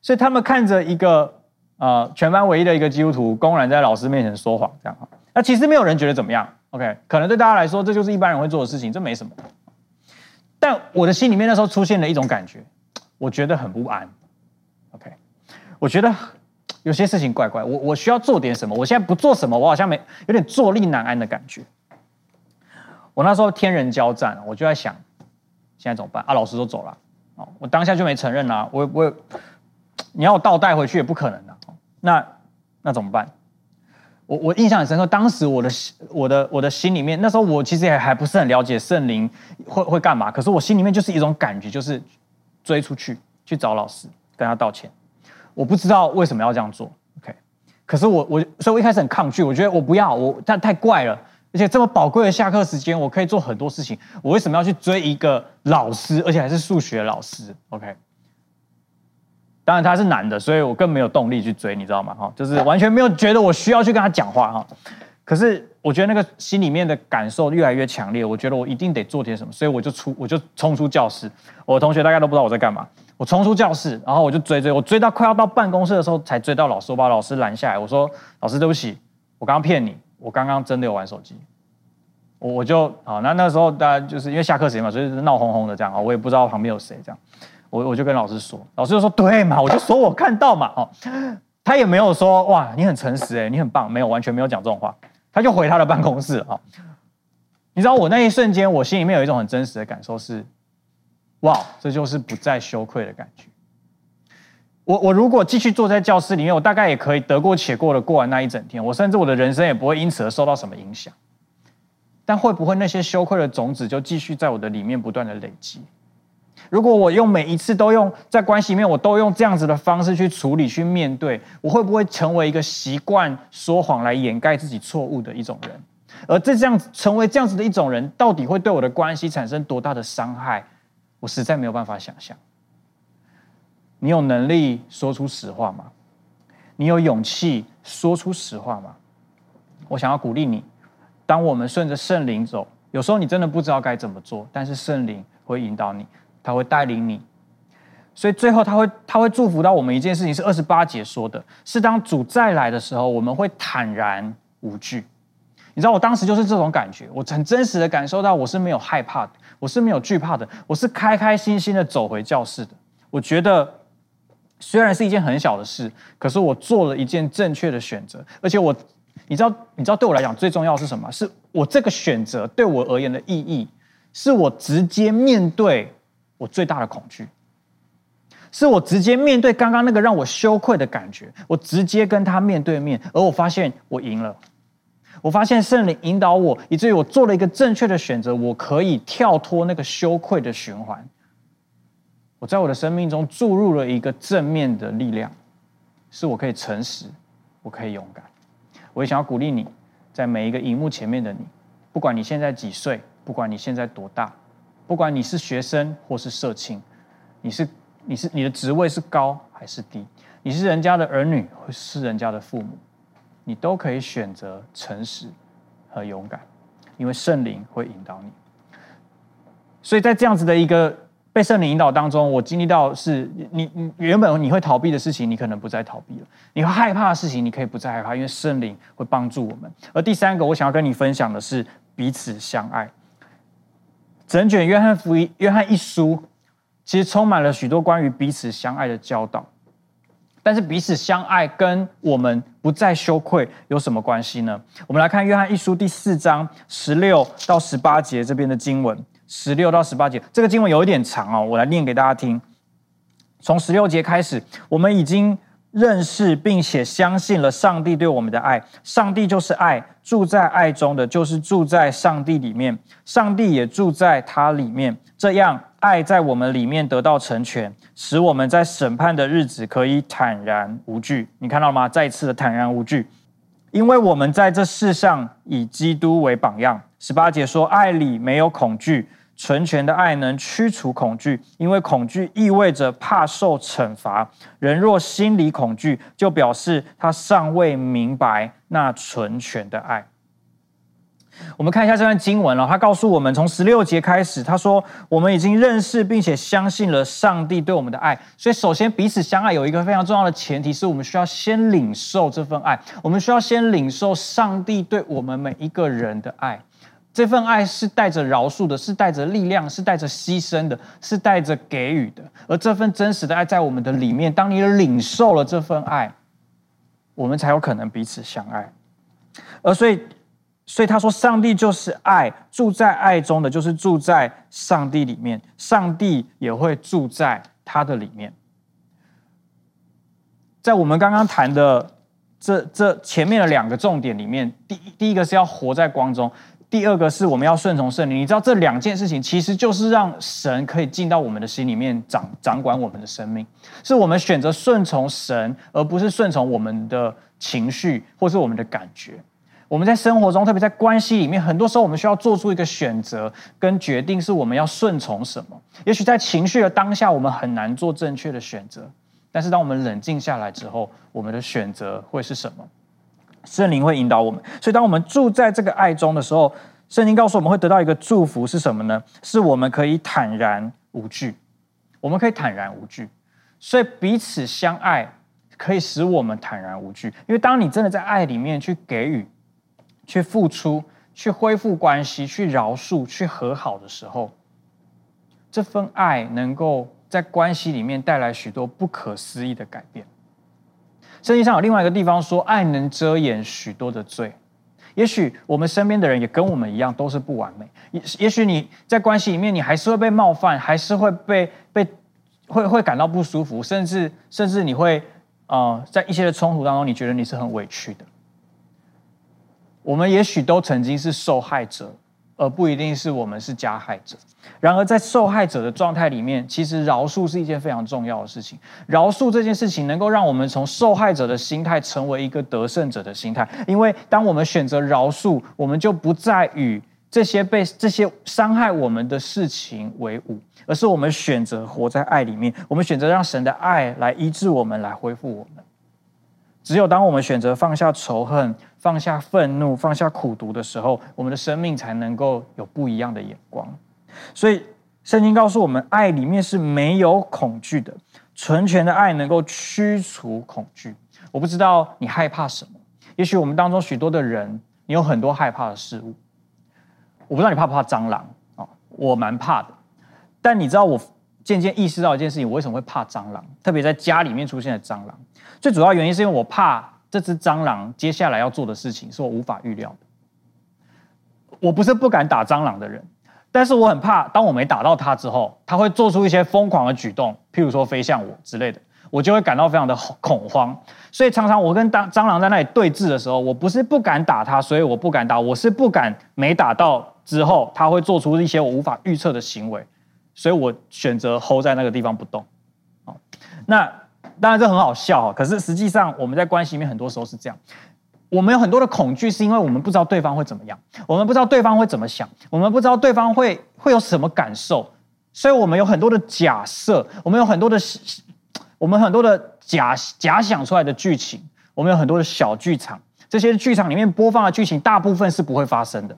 所以他们看着一个。呃，全班唯一的一个基督徒公然在老师面前说谎，这样哈，那其实没有人觉得怎么样，OK？可能对大家来说，这就是一般人会做的事情，这没什么。但我的心里面那时候出现了一种感觉，我觉得很不安，OK？我觉得有些事情怪怪，我我需要做点什么，我现在不做什么，我好像没有点坐立难安的感觉。我那时候天人交战，我就在想，现在怎么办？啊，老师都走了，哦，我当下就没承认啊，我我你要我倒带回去也不可能的。那那怎么办？我我印象很深刻，当时我的我的我的心里面，那时候我其实也还不是很了解圣灵会会干嘛，可是我心里面就是一种感觉，就是追出去去找老师跟他道歉。我不知道为什么要这样做，OK？可是我我所以我一开始很抗拒，我觉得我不要，我但太怪了，而且这么宝贵的下课时间，我可以做很多事情，我为什么要去追一个老师，而且还是数学老师？OK？当然他是男的，所以我更没有动力去追，你知道吗？哈，就是完全没有觉得我需要去跟他讲话哈。可是我觉得那个心里面的感受越来越强烈，我觉得我一定得做点什么，所以我就出，我就冲出教室。我同学大概都不知道我在干嘛。我冲出教室，然后我就追追，我追到快要到办公室的时候，才追到老师。我把老师拦下来，我说：“老师，对不起，我刚刚骗你，我刚刚真的有玩手机。”我我就好，那那时候大家就是因为下课时间嘛，所以闹哄哄的这样啊，我也不知道旁边有谁这样。我我就跟老师说，老师就说对嘛，我就说我看到嘛，哦，他也没有说哇，你很诚实诶，你很棒，没有，完全没有讲这种话，他就回他的办公室啊。你知道我那一瞬间，我心里面有一种很真实的感受是，哇，这就是不再羞愧的感觉。我我如果继续坐在教室里面，我大概也可以得过且过的过完那一整天，我甚至我的人生也不会因此而受到什么影响。但会不会那些羞愧的种子就继续在我的里面不断的累积？如果我用每一次都用在关系里面，我都用这样子的方式去处理、去面对，我会不会成为一个习惯说谎来掩盖自己错误的一种人？而这这样成为这样子的一种人，到底会对我的关系产生多大的伤害？我实在没有办法想象。你有能力说出实话吗？你有勇气说出实话吗？我想要鼓励你，当我们顺着圣灵走，有时候你真的不知道该怎么做，但是圣灵会引导你，他会带领你。所以最后他会他会祝福到我们一件事情，是二十八节说的，是当主再来的时候，我们会坦然无惧。你知道我当时就是这种感觉，我很真实的感受到我是没有害怕的，我是没有惧怕的，我是开开心心的走回教室的。我觉得虽然是一件很小的事，可是我做了一件正确的选择，而且我，你知道，你知道对我来讲最重要是什么？是我这个选择对我而言的意义，是我直接面对我最大的恐惧，是我直接面对刚刚那个让我羞愧的感觉，我直接跟他面对面，而我发现我赢了。我发现圣灵引导我，以至于我做了一个正确的选择，我可以跳脱那个羞愧的循环。我在我的生命中注入了一个正面的力量，是我可以诚实，我可以勇敢。我也想要鼓励你，在每一个荧幕前面的你，不管你现在几岁，不管你现在多大，不管你是学生或是社青，你是你是你的职位是高还是低，你是人家的儿女或是人家的父母。你都可以选择诚实和勇敢，因为圣灵会引导你。所以在这样子的一个被圣灵引导当中，我经历到是你你原本你会逃避的事情，你可能不再逃避了；你会害怕的事情，你可以不再害怕，因为圣灵会帮助我们。而第三个，我想要跟你分享的是彼此相爱。整卷约翰福音、约翰一书，其实充满了许多关于彼此相爱的教导。但是彼此相爱跟我们不再羞愧有什么关系呢？我们来看约翰一书第四章十六到十八节这边的经文，十六到十八节这个经文有一点长哦，我来念给大家听。从十六节开始，我们已经认识并且相信了上帝对我们的爱，上帝就是爱，住在爱中的就是住在上帝里面，上帝也住在他里面，这样。爱在我们里面得到成全，使我们在审判的日子可以坦然无惧。你看到吗？再次的坦然无惧，因为我们在这世上以基督为榜样。十八节说：“爱里没有恐惧，纯全的爱能驱除恐惧，因为恐惧意味着怕受惩罚。人若心里恐惧，就表示他尚未明白那纯全的爱。”我们看一下这段经文了，他告诉我们，从十六节开始，他说：“我们已经认识并且相信了上帝对我们的爱。”所以，首先彼此相爱有一个非常重要的前提，是我们需要先领受这份爱。我们需要先领受上帝对我们每一个人的爱。这份爱是带着饶恕的，是带着力量，是带着牺牲的，是带着给予的。而这份真实的爱在我们的里面，当你领受了这份爱，我们才有可能彼此相爱。而所以。所以他说：“上帝就是爱，住在爱中的就是住在上帝里面，上帝也会住在他的里面。”在我们刚刚谈的这这前面的两个重点里面，第第一个是要活在光中，第二个是我们要顺从圣灵。你知道这两件事情其实就是让神可以进到我们的心里面掌掌管我们的生命，是我们选择顺从神，而不是顺从我们的情绪或是我们的感觉。我们在生活中，特别在关系里面，很多时候我们需要做出一个选择跟决定，是我们要顺从什么。也许在情绪的当下，我们很难做正确的选择，但是当我们冷静下来之后，我们的选择会是什么？圣灵会引导我们。所以，当我们住在这个爱中的时候，圣经告诉我们会得到一个祝福是什么呢？是我们可以坦然无惧。我们可以坦然无惧。所以彼此相爱可以使我们坦然无惧，因为当你真的在爱里面去给予。去付出，去恢复关系，去饶恕，去和好的时候，这份爱能够在关系里面带来许多不可思议的改变。圣经上有另外一个地方说，爱能遮掩许多的罪。也许我们身边的人也跟我们一样，都是不完美。也也许你在关系里面，你还是会被冒犯，还是会被被会会感到不舒服，甚至甚至你会呃，在一些的冲突当中，你觉得你是很委屈的。我们也许都曾经是受害者，而不一定是我们是加害者。然而，在受害者的状态里面，其实饶恕是一件非常重要的事情。饶恕这件事情能够让我们从受害者的心态成为一个得胜者的心态，因为当我们选择饶恕，我们就不再与这些被这些伤害我们的事情为伍，而是我们选择活在爱里面，我们选择让神的爱来医治我们，来恢复我们。只有当我们选择放下仇恨、放下愤怒、放下苦毒的时候，我们的生命才能够有不一样的眼光。所以，圣经告诉我们，爱里面是没有恐惧的，纯全的爱能够驱除恐惧。我不知道你害怕什么，也许我们当中许多的人，你有很多害怕的事物。我不知道你怕不怕蟑螂啊？我蛮怕的，但你知道我渐渐意识到一件事情，我为什么会怕蟑螂？特别在家里面出现的蟑螂。最主要原因是因为我怕这只蟑螂接下来要做的事情是我无法预料的。我不是不敢打蟑螂的人，但是我很怕，当我没打到它之后，它会做出一些疯狂的举动，譬如说飞向我之类的，我就会感到非常的恐慌。所以常常我跟当蟑螂在那里对峙的时候，我不是不敢打它，所以我不敢打，我是不敢没打到之后，它会做出一些我无法预测的行为，所以我选择 hold 在那个地方不动。好，那。当然这很好笑，可是实际上我们在关系里面很多时候是这样，我们有很多的恐惧，是因为我们不知道对方会怎么样，我们不知道对方会怎么想，我们不知道对方会会有什么感受，所以我们有很多的假设，我们有很多的，我们很多的假假想出来的剧情，我们有很多的小剧场，这些剧场里面播放的剧情大部分是不会发生的，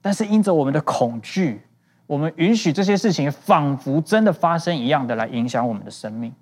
但是因着我们的恐惧，我们允许这些事情仿佛真的发生一样的来影响我们的生命。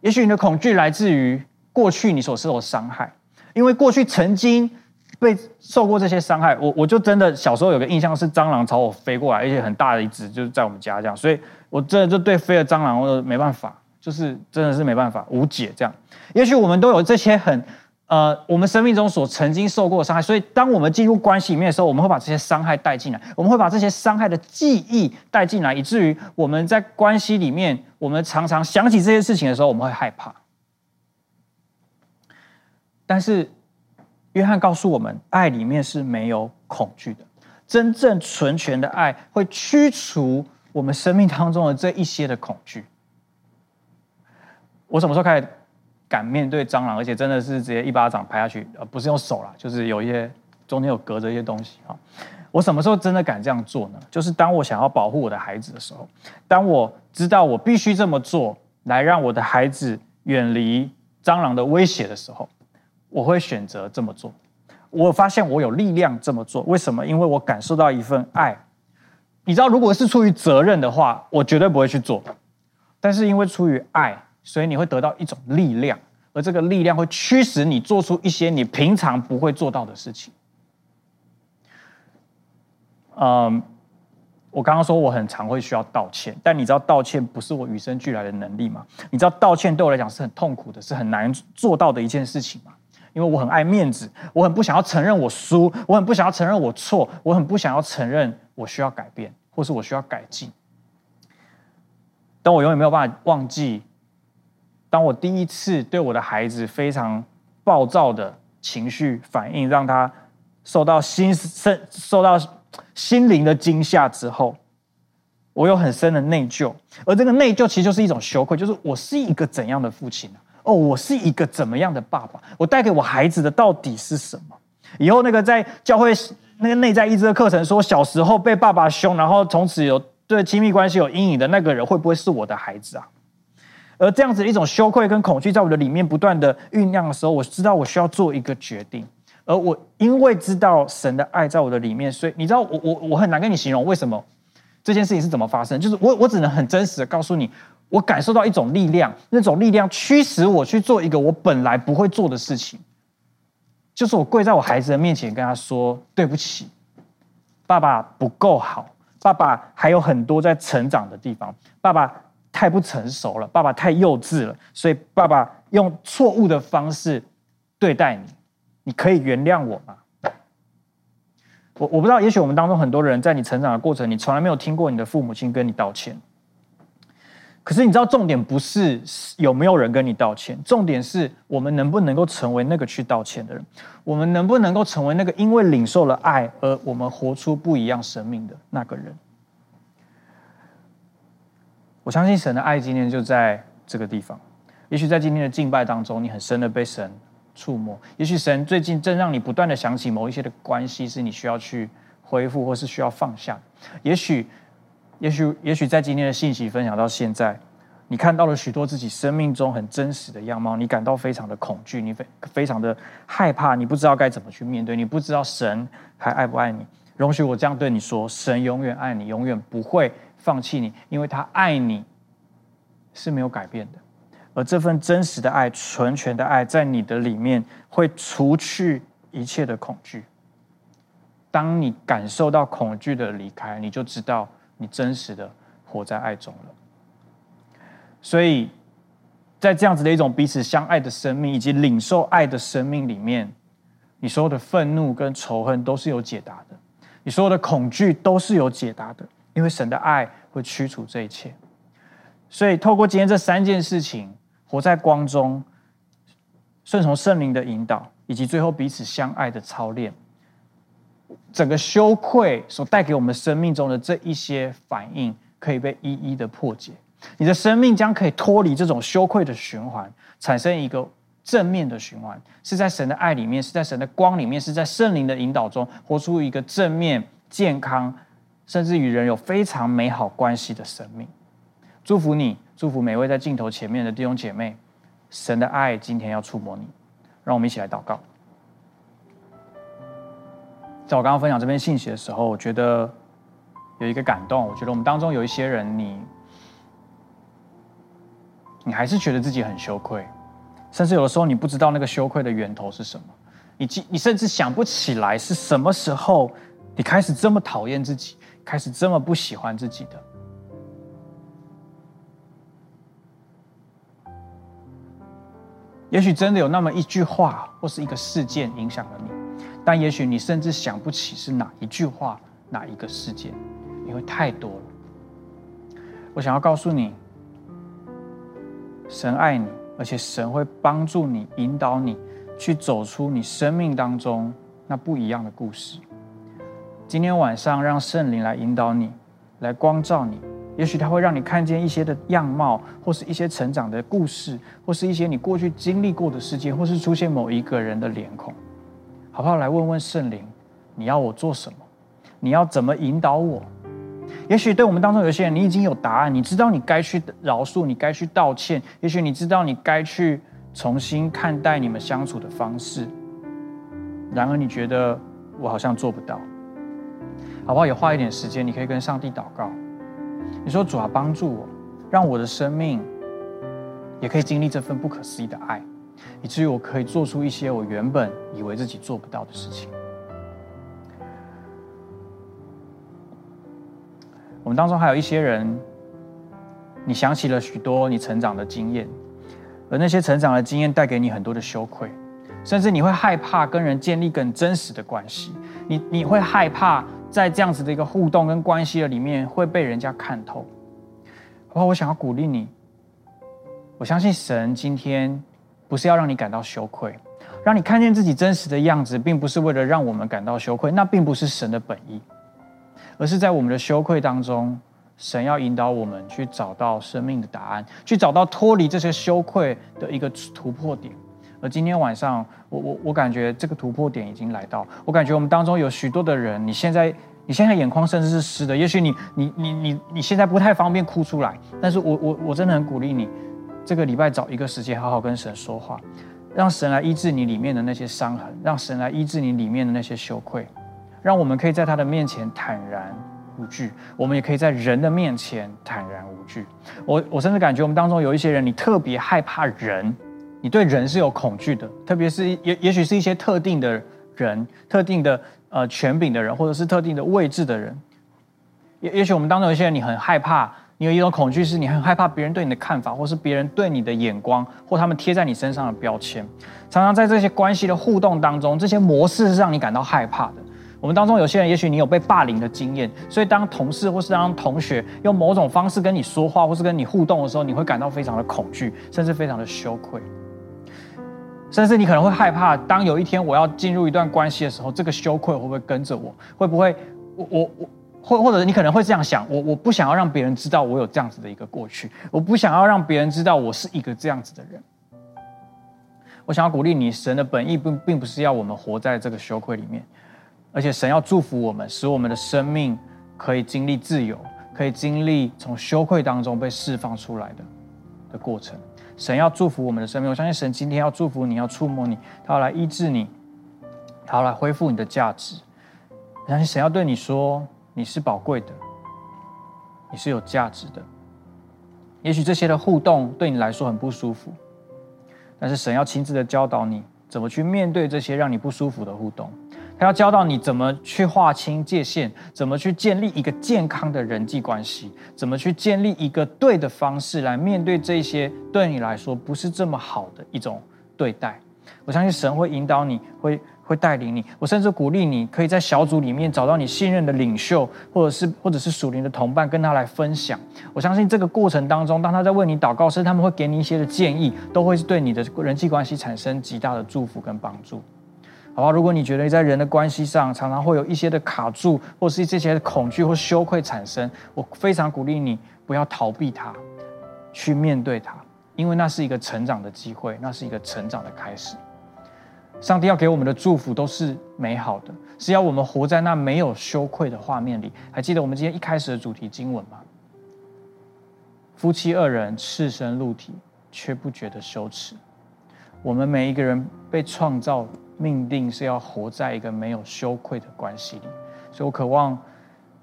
也许你的恐惧来自于过去你所受的伤害，因为过去曾经被受过这些伤害。我我就真的小时候有个印象是蟑螂朝我飞过来，而且很大的一只，就是在我们家这样，所以我真的就对飞的蟑螂我没办法，就是真的是没办法，无解这样。也许我们都有这些很。呃，我们生命中所曾经受过的伤害，所以当我们进入关系里面的时候，我们会把这些伤害带进来，我们会把这些伤害的记忆带进来，以至于我们在关系里面，我们常常想起这些事情的时候，我们会害怕。但是，约翰告诉我们，爱里面是没有恐惧的，真正纯全的爱会驱除我们生命当中的这一些的恐惧。我什么时候开始？敢面对蟑螂，而且真的是直接一巴掌拍下去，呃，不是用手啦，就是有一些中间有隔着一些东西哈。我什么时候真的敢这样做呢？就是当我想要保护我的孩子的时候，当我知道我必须这么做来让我的孩子远离蟑螂的威胁的时候，我会选择这么做。我发现我有力量这么做，为什么？因为我感受到一份爱。你知道，如果是出于责任的话，我绝对不会去做。但是因为出于爱。所以你会得到一种力量，而这个力量会驱使你做出一些你平常不会做到的事情。嗯，我刚刚说我很常会需要道歉，但你知道道歉不是我与生俱来的能力吗？你知道道歉对我来讲是很痛苦的，是很难做到的一件事情吗？因为我很爱面子，我很不想要承认我输，我很不想要承认我错，我很不想要承认我需要改变，或是我需要改进。但我永远没有办法忘记。当我第一次对我的孩子非常暴躁的情绪反应，让他受到心身受到心灵的惊吓之后，我有很深的内疚，而这个内疚其实就是一种羞愧，就是我是一个怎样的父亲呢？哦，我是一个怎么样的爸爸？我带给我孩子的到底是什么？以后那个在教会那个内在医治的课程说，小时候被爸爸凶，然后从此有对亲密关系有阴影的那个人，会不会是我的孩子啊？而这样子一种羞愧跟恐惧在我的里面不断的酝酿的时候，我知道我需要做一个决定。而我因为知道神的爱在我的里面，所以你知道我我我很难跟你形容为什么这件事情是怎么发生。就是我我只能很真实的告诉你，我感受到一种力量，那种力量驱使我去做一个我本来不会做的事情，就是我跪在我孩子的面前跟他说对不起，爸爸不够好，爸爸还有很多在成长的地方，爸爸。太不成熟了，爸爸太幼稚了，所以爸爸用错误的方式对待你，你可以原谅我吗？我我不知道，也许我们当中很多人在你成长的过程，你从来没有听过你的父母亲跟你道歉。可是你知道，重点不是有没有人跟你道歉，重点是我们能不能够成为那个去道歉的人，我们能不能够成为那个因为领受了爱而我们活出不一样生命的那个人。我相信神的爱今天就在这个地方。也许在今天的敬拜当中，你很深的被神触摸。也许神最近正让你不断的想起某一些的关系，是你需要去恢复，或是需要放下。也许。也许，也许在今天的信息分享到现在，你看到了许多自己生命中很真实的样貌，你感到非常的恐惧，你非非常的害怕，你不知道该怎么去面对，你不知道神还爱不爱你。容许我这样对你说：神永远爱你，永远不会放弃你，因为他爱你是没有改变的。而这份真实的爱、纯全的爱，在你的里面会除去一切的恐惧。当你感受到恐惧的离开，你就知道。你真实的活在爱中了，所以在这样子的一种彼此相爱的生命以及领受爱的生命里面，你所有的愤怒跟仇恨都是有解答的，你所有的恐惧都是有解答的，因为神的爱会驱除这一切。所以透过今天这三件事情，活在光中，顺从圣灵的引导，以及最后彼此相爱的操练。整个羞愧所带给我们生命中的这一些反应，可以被一一的破解。你的生命将可以脱离这种羞愧的循环，产生一个正面的循环，是在神的爱里面，是在神的光里面，是在圣灵的引导中，活出一个正面、健康，甚至与人有非常美好关系的生命。祝福你，祝福每位在镜头前面的弟兄姐妹，神的爱今天要触摸你。让我们一起来祷告。在我刚刚分享这篇信息的时候，我觉得有一个感动。我觉得我们当中有一些人，你你还是觉得自己很羞愧，甚至有的时候你不知道那个羞愧的源头是什么，你你甚至想不起来是什么时候你开始这么讨厌自己，开始这么不喜欢自己的。也许真的有那么一句话或是一个事件影响了你。但也许你甚至想不起是哪一句话、哪一个事件，因为太多了。我想要告诉你，神爱你，而且神会帮助你、引导你去走出你生命当中那不一样的故事。今天晚上，让圣灵来引导你，来光照你。也许他会让你看见一些的样貌，或是一些成长的故事，或是一些你过去经历过的事件，或是出现某一个人的脸孔。好不好？来问问圣灵，你要我做什么？你要怎么引导我？也许对我们当中有些人，你已经有答案，你知道你该去饶恕，你该去道歉。也许你知道你该去重新看待你们相处的方式。然而，你觉得我好像做不到。好不好？也花一点时间，你可以跟上帝祷告。你说：“主啊，帮助我，让我的生命也可以经历这份不可思议的爱。”以至于我可以做出一些我原本以为自己做不到的事情。我们当中还有一些人，你想起了许多你成长的经验，而那些成长的经验带给你很多的羞愧，甚至你会害怕跟人建立更真实的关系。你你会害怕在这样子的一个互动跟关系的里面会被人家看透。然后我想要鼓励你，我相信神今天。不是要让你感到羞愧，让你看见自己真实的样子，并不是为了让我们感到羞愧，那并不是神的本意，而是在我们的羞愧当中，神要引导我们去找到生命的答案，去找到脱离这些羞愧的一个突破点。而今天晚上，我我我感觉这个突破点已经来到，我感觉我们当中有许多的人，你现在你现在眼眶甚至是湿的，也许你你你你你现在不太方便哭出来，但是我我我真的很鼓励你。这个礼拜找一个时间，好好跟神说话，让神来医治你里面的那些伤痕，让神来医治你里面的那些羞愧，让我们可以在他的面前坦然无惧，我们也可以在人的面前坦然无惧。我我甚至感觉我们当中有一些人，你特别害怕人，你对人是有恐惧的，特别是也也许是一些特定的人、特定的呃权柄的人，或者是特定的位置的人。也也许我们当中有些人，你很害怕。你有一种恐惧，是你很害怕别人对你的看法，或是别人对你的眼光，或他们贴在你身上的标签。常常在这些关系的互动当中，这些模式是让你感到害怕的。我们当中有些人，也许你有被霸凌的经验，所以当同事或是当同学用某种方式跟你说话，或是跟你互动的时候，你会感到非常的恐惧，甚至非常的羞愧，甚至你可能会害怕，当有一天我要进入一段关系的时候，这个羞愧会不会跟着我？会不会我我我或或者你可能会这样想，我我不想要让别人知道我有这样子的一个过去，我不想要让别人知道我是一个这样子的人。我想要鼓励你，神的本意并并不是要我们活在这个羞愧里面，而且神要祝福我们，使我们的生命可以经历自由，可以经历从羞愧当中被释放出来的的过程。神要祝福我们的生命，我相信神今天要祝福你，要触摸你，他要来医治你，他要来恢复你的价值。我相信神要对你说，你是宝贵的，你是有价值的。也许这些的互动对你来说很不舒服。但是神要亲自的教导你怎么去面对这些让你不舒服的互动，他要教到你怎么去划清界限，怎么去建立一个健康的人际关系，怎么去建立一个对的方式来面对这些对你来说不是这么好的一种对待。我相信神会引导你，会。会带领你，我甚至鼓励你，可以在小组里面找到你信任的领袖，或者是或者是属灵的同伴，跟他来分享。我相信这个过程当中，当他在为你祷告时，他们会给你一些的建议，都会是对你的人际关系产生极大的祝福跟帮助。好吧，如果你觉得在人的关系上常常会有一些的卡住，或是这些恐惧或羞愧产生，我非常鼓励你不要逃避它，去面对它，因为那是一个成长的机会，那是一个成长的开始。上帝要给我们的祝福都是美好的，是要我们活在那没有羞愧的画面里。还记得我们今天一开始的主题经文吗？夫妻二人赤身露体，却不觉得羞耻。我们每一个人被创造命定是要活在一个没有羞愧的关系里，所以我渴望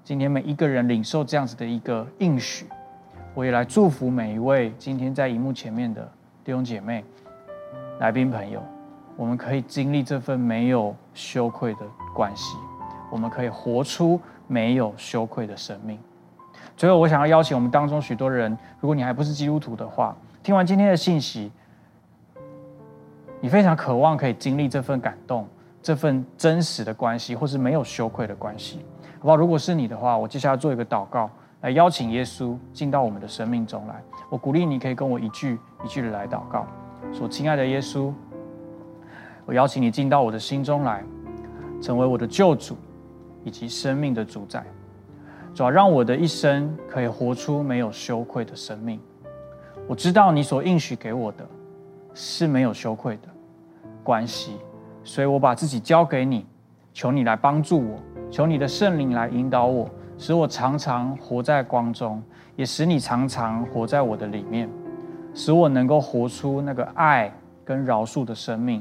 今天每一个人领受这样子的一个应许。我也来祝福每一位今天在荧幕前面的弟兄姐妹、来宾朋友。我们可以经历这份没有羞愧的关系，我们可以活出没有羞愧的生命。最后，我想要邀请我们当中许多人，如果你还不是基督徒的话，听完今天的信息，你非常渴望可以经历这份感动、这份真实的关系，或是没有羞愧的关系，好不好？如果是你的话，我接下来做一个祷告，来邀请耶稣进到我们的生命中来。我鼓励你可以跟我一句一句的来祷告，说：“亲爱的耶稣。”我邀请你进到我的心中来，成为我的救主，以及生命的主宰。主要让我的一生可以活出没有羞愧的生命。我知道你所应许给我的是没有羞愧的关系，所以我把自己交给你，求你来帮助我，求你的圣灵来引导我，使我常常活在光中，也使你常常活在我的里面，使我能够活出那个爱跟饶恕的生命。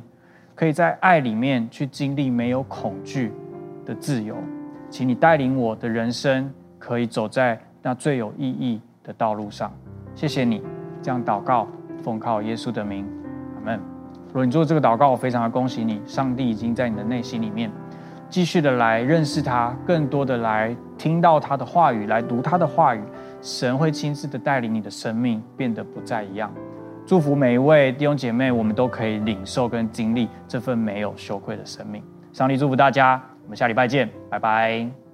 可以在爱里面去经历没有恐惧的自由，请你带领我的人生可以走在那最有意义的道路上。谢谢你，这样祷告，奉靠耶稣的名，阿门。如果你做这个祷告，我非常的恭喜你，上帝已经在你的内心里面继续的来认识他，更多的来听到他的话语，来读他的话语，神会亲自的带领你的生命变得不再一样。祝福每一位弟兄姐妹，我们都可以领受跟经历这份没有羞愧的生命。上帝祝福大家，我们下礼拜见，拜拜。